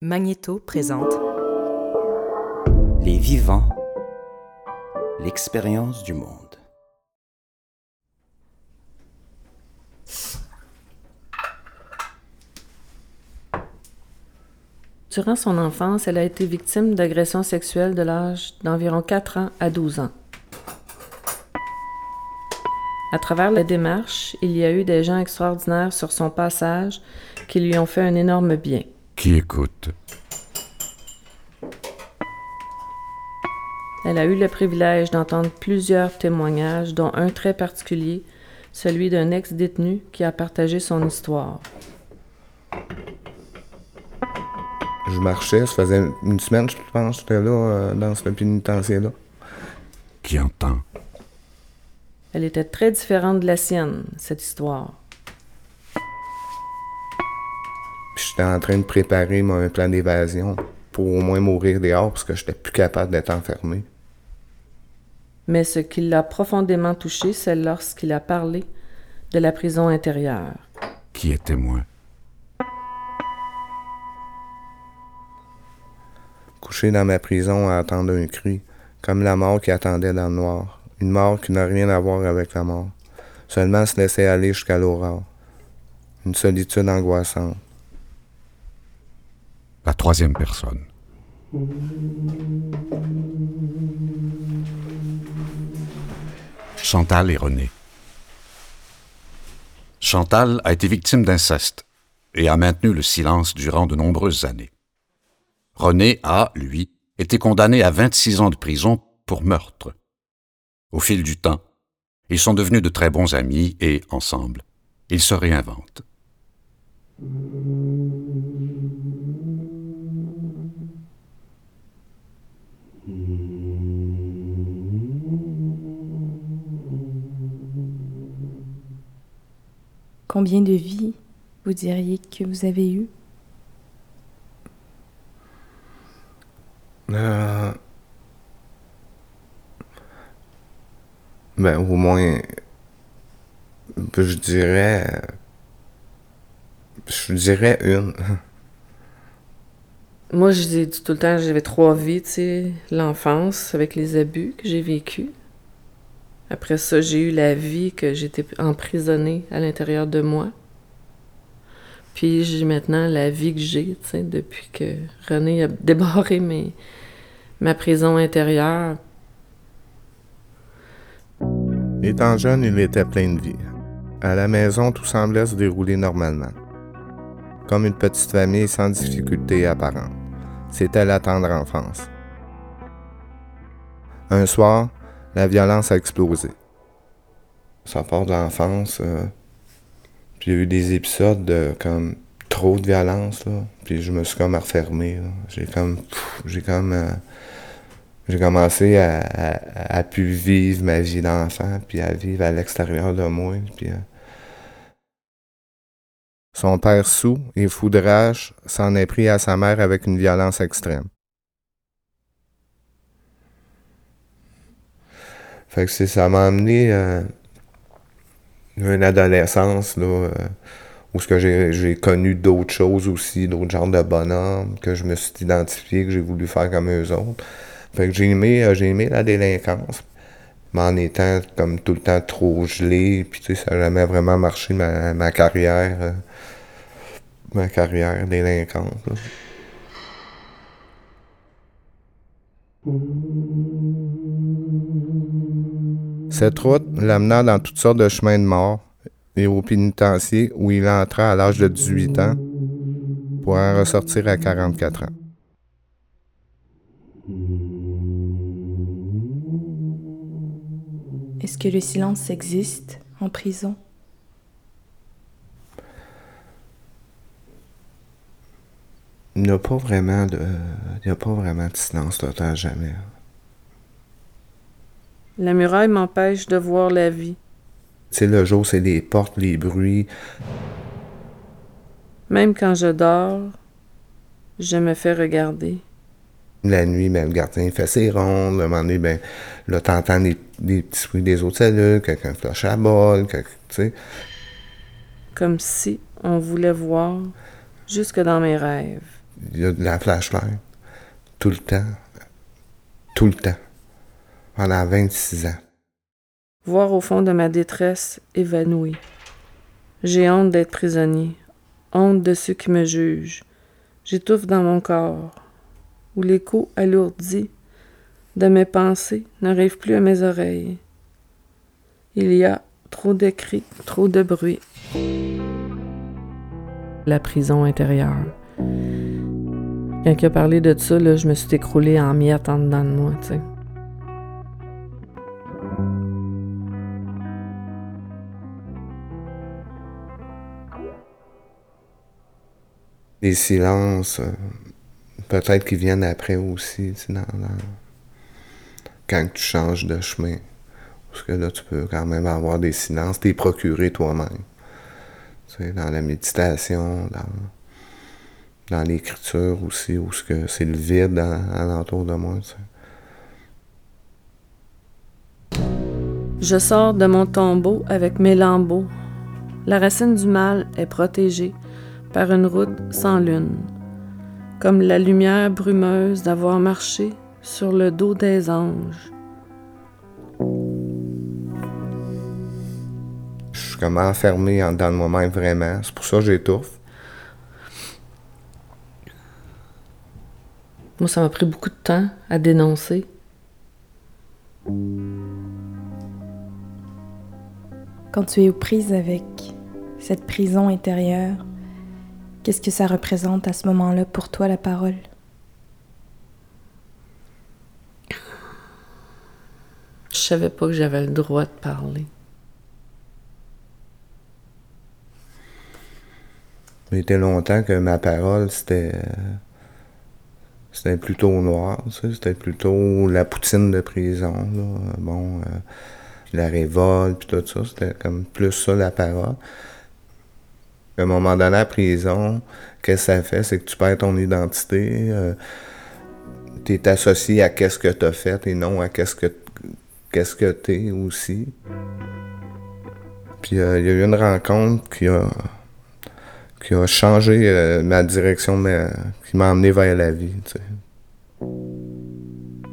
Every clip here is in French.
Magnéto présente Les vivants, l'expérience du monde. Durant son enfance, elle a été victime d'agressions sexuelles de l'âge d'environ 4 ans à 12 ans. À travers la démarche, il y a eu des gens extraordinaires sur son passage qui lui ont fait un énorme bien. Qui écoute? Elle a eu le privilège d'entendre plusieurs témoignages, dont un très particulier, celui d'un ex-détenu qui a partagé son histoire. Je marchais, ça faisait une semaine, je pense, j'étais là, euh, dans ce pénitencier-là. Qui entend? Elle était très différente de la sienne, cette histoire. J'étais en train de préparer mon plan d'évasion pour au moins mourir dehors parce que j'étais plus capable d'être enfermé. Mais ce qui l'a profondément touché, c'est lorsqu'il a parlé de la prison intérieure. Qui est témoin? Couché dans ma prison à attendre un cri, comme la mort qui attendait dans le noir. Une mort qui n'a rien à voir avec la mort. Seulement se laisser aller jusqu'à l'aurore. Une solitude angoissante. La troisième personne. Chantal et René. Chantal a été victime d'inceste et a maintenu le silence durant de nombreuses années. René a, lui, été condamné à 26 ans de prison pour meurtre. Au fil du temps, ils sont devenus de très bons amis et, ensemble, ils se réinventent. Combien de vies vous diriez que vous avez eues? Euh... Ben, au moins, je dirais, je dirais une. Moi, je dis tout le temps, j'avais trois vies, tu sais. L'enfance avec les abus que j'ai vécus. Après ça, j'ai eu la vie que j'étais emprisonnée à l'intérieur de moi. Puis j'ai maintenant la vie que j'ai, tu sais, depuis que René a débarré mes, ma prison intérieure. Étant jeune, il était plein de vie. À la maison, tout semblait se dérouler normalement. Comme une petite famille sans difficulté apparente. C'était la tendre enfance. Un soir, la violence a explosé. Ça part de l'enfance. euh, puis il y a eu des épisodes de comme trop de violence. Puis je me suis comme refermé. J'ai comme. J'ai comme. euh, j'ai commencé à, à, vivre ma vie d'enfant, puis à vivre à l'extérieur de moi. Puis, euh, Son père sous et foudrage s'en est pris à sa mère avec une violence extrême. Fait que ça m'a amené euh, une adolescence là, euh, où ce que j'ai connu d'autres choses aussi, d'autres genres de bonhommes, que je me suis identifié, que j'ai voulu faire comme eux autres. Fait que j'ai aimé, euh, aimé la délinquance. Mais en étant comme tout le temps trop gelé, puis ça n'a jamais vraiment marché ma, carrière. Ma carrière délinquante. Cette route l'amena dans toutes sortes de chemins de mort et au pénitencier où il entra à l'âge de 18 ans pour en ressortir à 44 ans. Est-ce que le silence existe en prison? Il n'y a pas vraiment de. Il n'y a pas vraiment de silence total jamais. La muraille m'empêche de voir la vie. Sais, le jour, c'est les portes, les bruits. Même quand je dors, je me fais regarder. La nuit, ben, le gardien fait ses rondes. À un moment donné, ben, là, t'entends des, des petits bruits des autres cellules, quelqu'un flush à bol, tu sais. Comme si on voulait voir jusque dans mes rêves. Il y a de la flashlight. Tout le temps. Tout le temps. Pendant 26 ans. Voir au fond de ma détresse évanouie. J'ai honte d'être prisonnier, honte de ceux qui me jugent. J'étouffe dans mon corps, où l'écho alourdi de mes pensées n'arrive plus à mes oreilles. Il y a trop de cris, trop de bruit. La prison intérieure. Quand il a parlé de ça, là, je me suis écroulée en miettes en dedans de moi, tu sais. Les silences, euh, peut-être qu'ils viennent après aussi, tu dans- quand tu changes de chemin. Parce que là, tu peux quand même avoir des silences, t'es procuré toi-même. Tu sais, dans la méditation, dans, dans l'écriture aussi, où ce que c'est le vide à- alentour de moi. Je sors de mon tombeau avec mes lambeaux. La racine du mal est protégée par une route sans lune, comme la lumière brumeuse d'avoir marché sur le dos des anges. Je suis comme enfermé de moi-même vraiment. C'est pour ça que j'étouffe. Moi, ça m'a pris beaucoup de temps à dénoncer. Quand tu es aux prises avec cette prison intérieure, qu'est-ce que ça représente à ce moment-là pour toi, la parole? Je savais pas que j'avais le droit de parler. Il était longtemps que ma parole, c'était. Euh, C'était plutôt noir, c'était plutôt la poutine de prison, là. Bon, euh, la révolte, puis tout ça, c'était comme plus ça la parole. À un moment donné, à la prison, qu'est-ce que ça fait? C'est que tu perds ton identité. tu es associé à qu'est-ce que tu as fait et non à qu'est-ce que qu'est-ce que tu es aussi. Puis euh, il y a eu une rencontre qui a qui a changé euh, ma direction, mais qui m'a emmené vers la vie.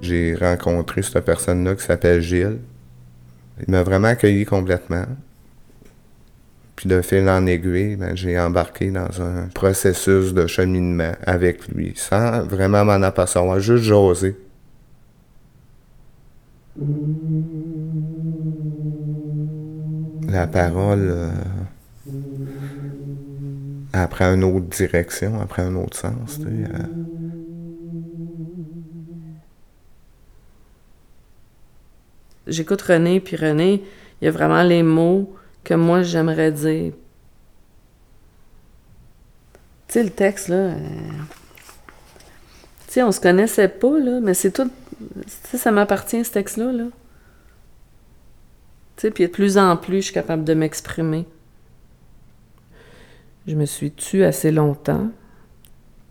J'ai rencontré cette personne-là qui s'appelle Gilles. Il m'a vraiment accueilli complètement. Puis de fil en aiguille, ben, j'ai embarqué dans un processus de cheminement avec lui, sans vraiment m'en apercevoir, juste j'osais. La parole euh, prend une autre direction, prend un autre sens. euh. J'écoute René, puis René, il y a vraiment les mots que moi j'aimerais dire. Tu sais, le texte, là. euh, Tu sais, on se connaissait pas, là, mais c'est tout. Tu ça m'appartient, ce texte-là, là. Tu sais, puis de plus en plus, je suis capable de m'exprimer. Je me suis tue assez longtemps.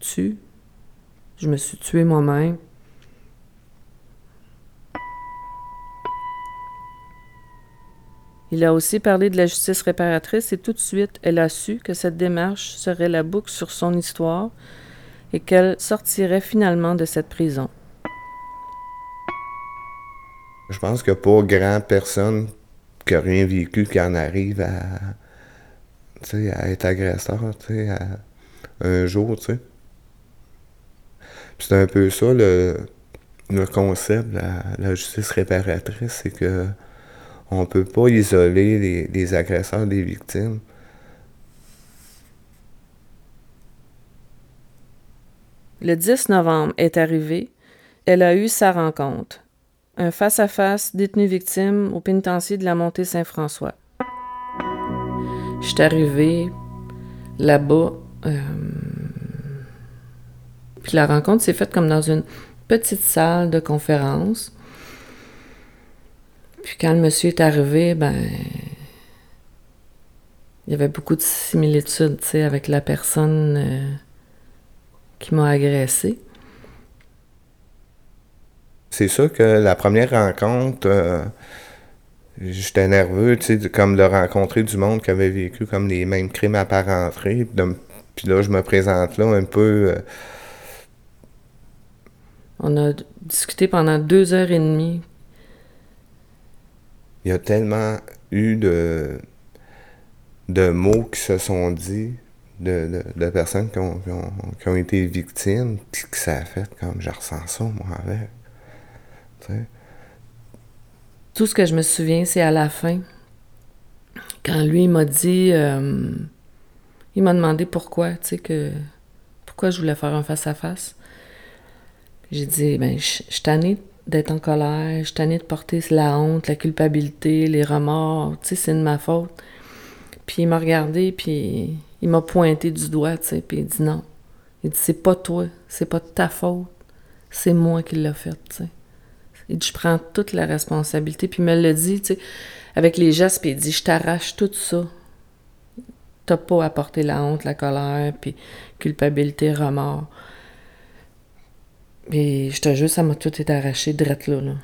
Tu. Je me suis tuée moi-même. Il a aussi parlé de la justice réparatrice et tout de suite, elle a su que cette démarche serait la boucle sur son histoire et qu'elle sortirait finalement de cette prison. Je pense a pas grand personne qui n'a rien vécu qui en arrive à, à être agresseur, à- un jour, tu sais. C'est un peu ça le, le concept de la, la justice réparatrice, c'est que on peut pas isoler les, les agresseurs des victimes. Le 10 novembre est arrivé. Elle a eu sa rencontre. Un face-à-face détenu-victime au pénitencier de la Montée Saint-François. Je suis arrivée là-bas. euh, Puis la rencontre s'est faite comme dans une petite salle de conférence. Puis quand le monsieur est arrivé, ben. Il y avait beaucoup de similitudes, tu sais, avec la personne. euh, qui m'a agressé. C'est sûr que la première rencontre, euh, j'étais nerveux, tu sais, de- comme de rencontrer du monde qui avait vécu comme les mêmes crimes apparentés, de, m- Puis là, je me présente là un peu. Euh, On a discuté pendant deux heures et demie. Il y a tellement eu de, de mots qui se sont dits de, personnes qui ont, qui, ont, été victimes, puis que ça a fait comme je ressens ça, moi, avec. Tout ce que je me souviens, c'est à la fin, quand lui m'a dit, euh, il m'a demandé pourquoi, tu sais, que pourquoi je voulais faire un face-à-face. J'ai dit, ben, je suis tannée d'être en colère, je suis tannée de porter la honte, la culpabilité, les remords, tu sais, c'est de ma faute. Puis il m'a regardé, puis il m'a pointé du doigt, tu sais, puis il dit non. Il dit, c'est pas toi, c'est pas ta faute, c'est moi qui l'ai fait, tu sais. Il dit, je prends toute la responsabilité. Puis il me l'a dit, tu sais, avec les gestes, puis il dit, je t'arrache tout ça. T'as pas apporté la honte, la colère, puis culpabilité, remords. Mais je te jure, ça m'a tout été arraché direct là, là.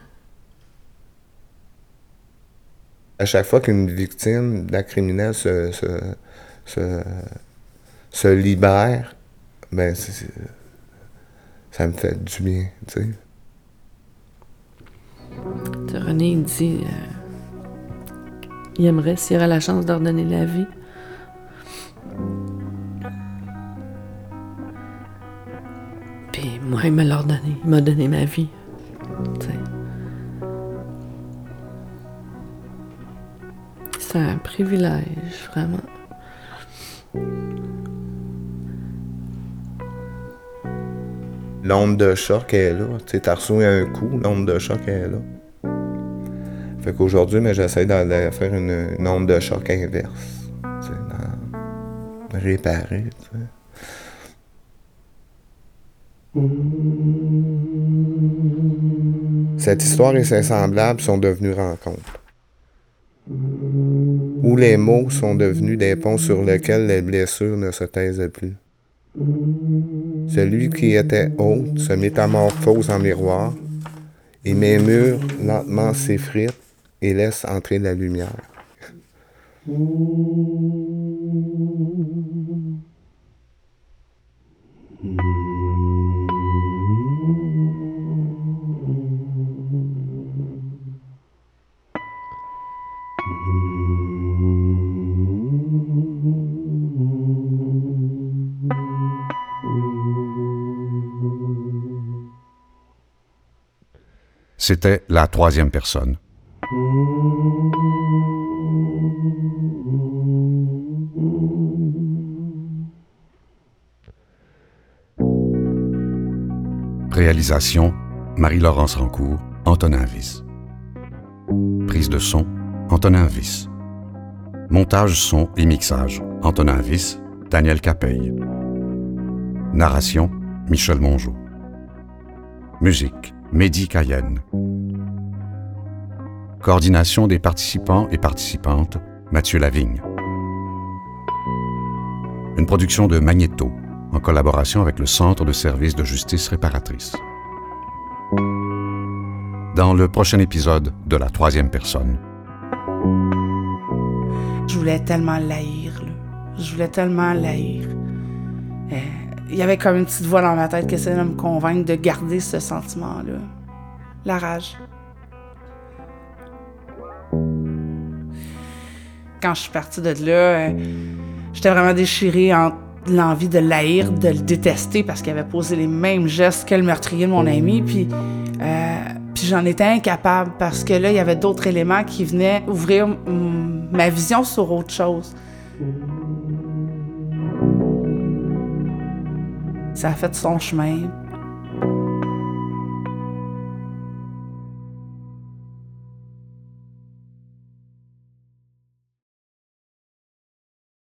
À chaque fois qu'une victime d'un criminel se, se, se, libère, ben ça me fait du bien, tu sais. Il dit euh, il aimerait, s'il aurait la chance d'ordonner la vie. Puis moi, il me l'a ordonné. Il m'a donné ma vie. C'est un privilège, vraiment. L'onde de choc est là. Tu sais, reçu un coup, l'onde de choc est là. Fait qu'aujourd'hui, mais j'essaie de faire une, onde de choc inverse. Réparer, Cette histoire et ses semblables sont devenus rencontres. Où les mots sont devenus des ponts sur lesquels les blessures ne se taisent plus. Celui qui était haut se métamorphose en miroir, et mes murs lentement s'effritent et laissent entrer la lumière. C'était la troisième personne. Réalisation Marie-Laurence Rancourt, Antonin Viss. Prise de son Antonin Viss. Montage son et mixage Antonin Viss, Daniel Capeille. Narration Michel Mongeau. Musique Mehdi Cayenne. Coordination des participants et participantes, Mathieu Lavigne. Une production de Magnéto, en collaboration avec le Centre de services de justice réparatrice. Dans le prochain épisode de La troisième personne. Je voulais tellement l'haïr, Je voulais tellement l'haïr. Euh, il y avait comme une petite voix dans ma tête qui essayait de me convaincre de garder ce sentiment-là. La rage. Quand je suis partie de là, euh, j'étais vraiment déchirée entre l'envie de l'haïr, de le détester parce qu'il avait posé les mêmes gestes que le meurtrier de mon ami, puis, euh, puis j'en étais incapable parce que là, il y avait d'autres éléments qui venaient ouvrir ma vision sur autre chose. Ça a fait son chemin.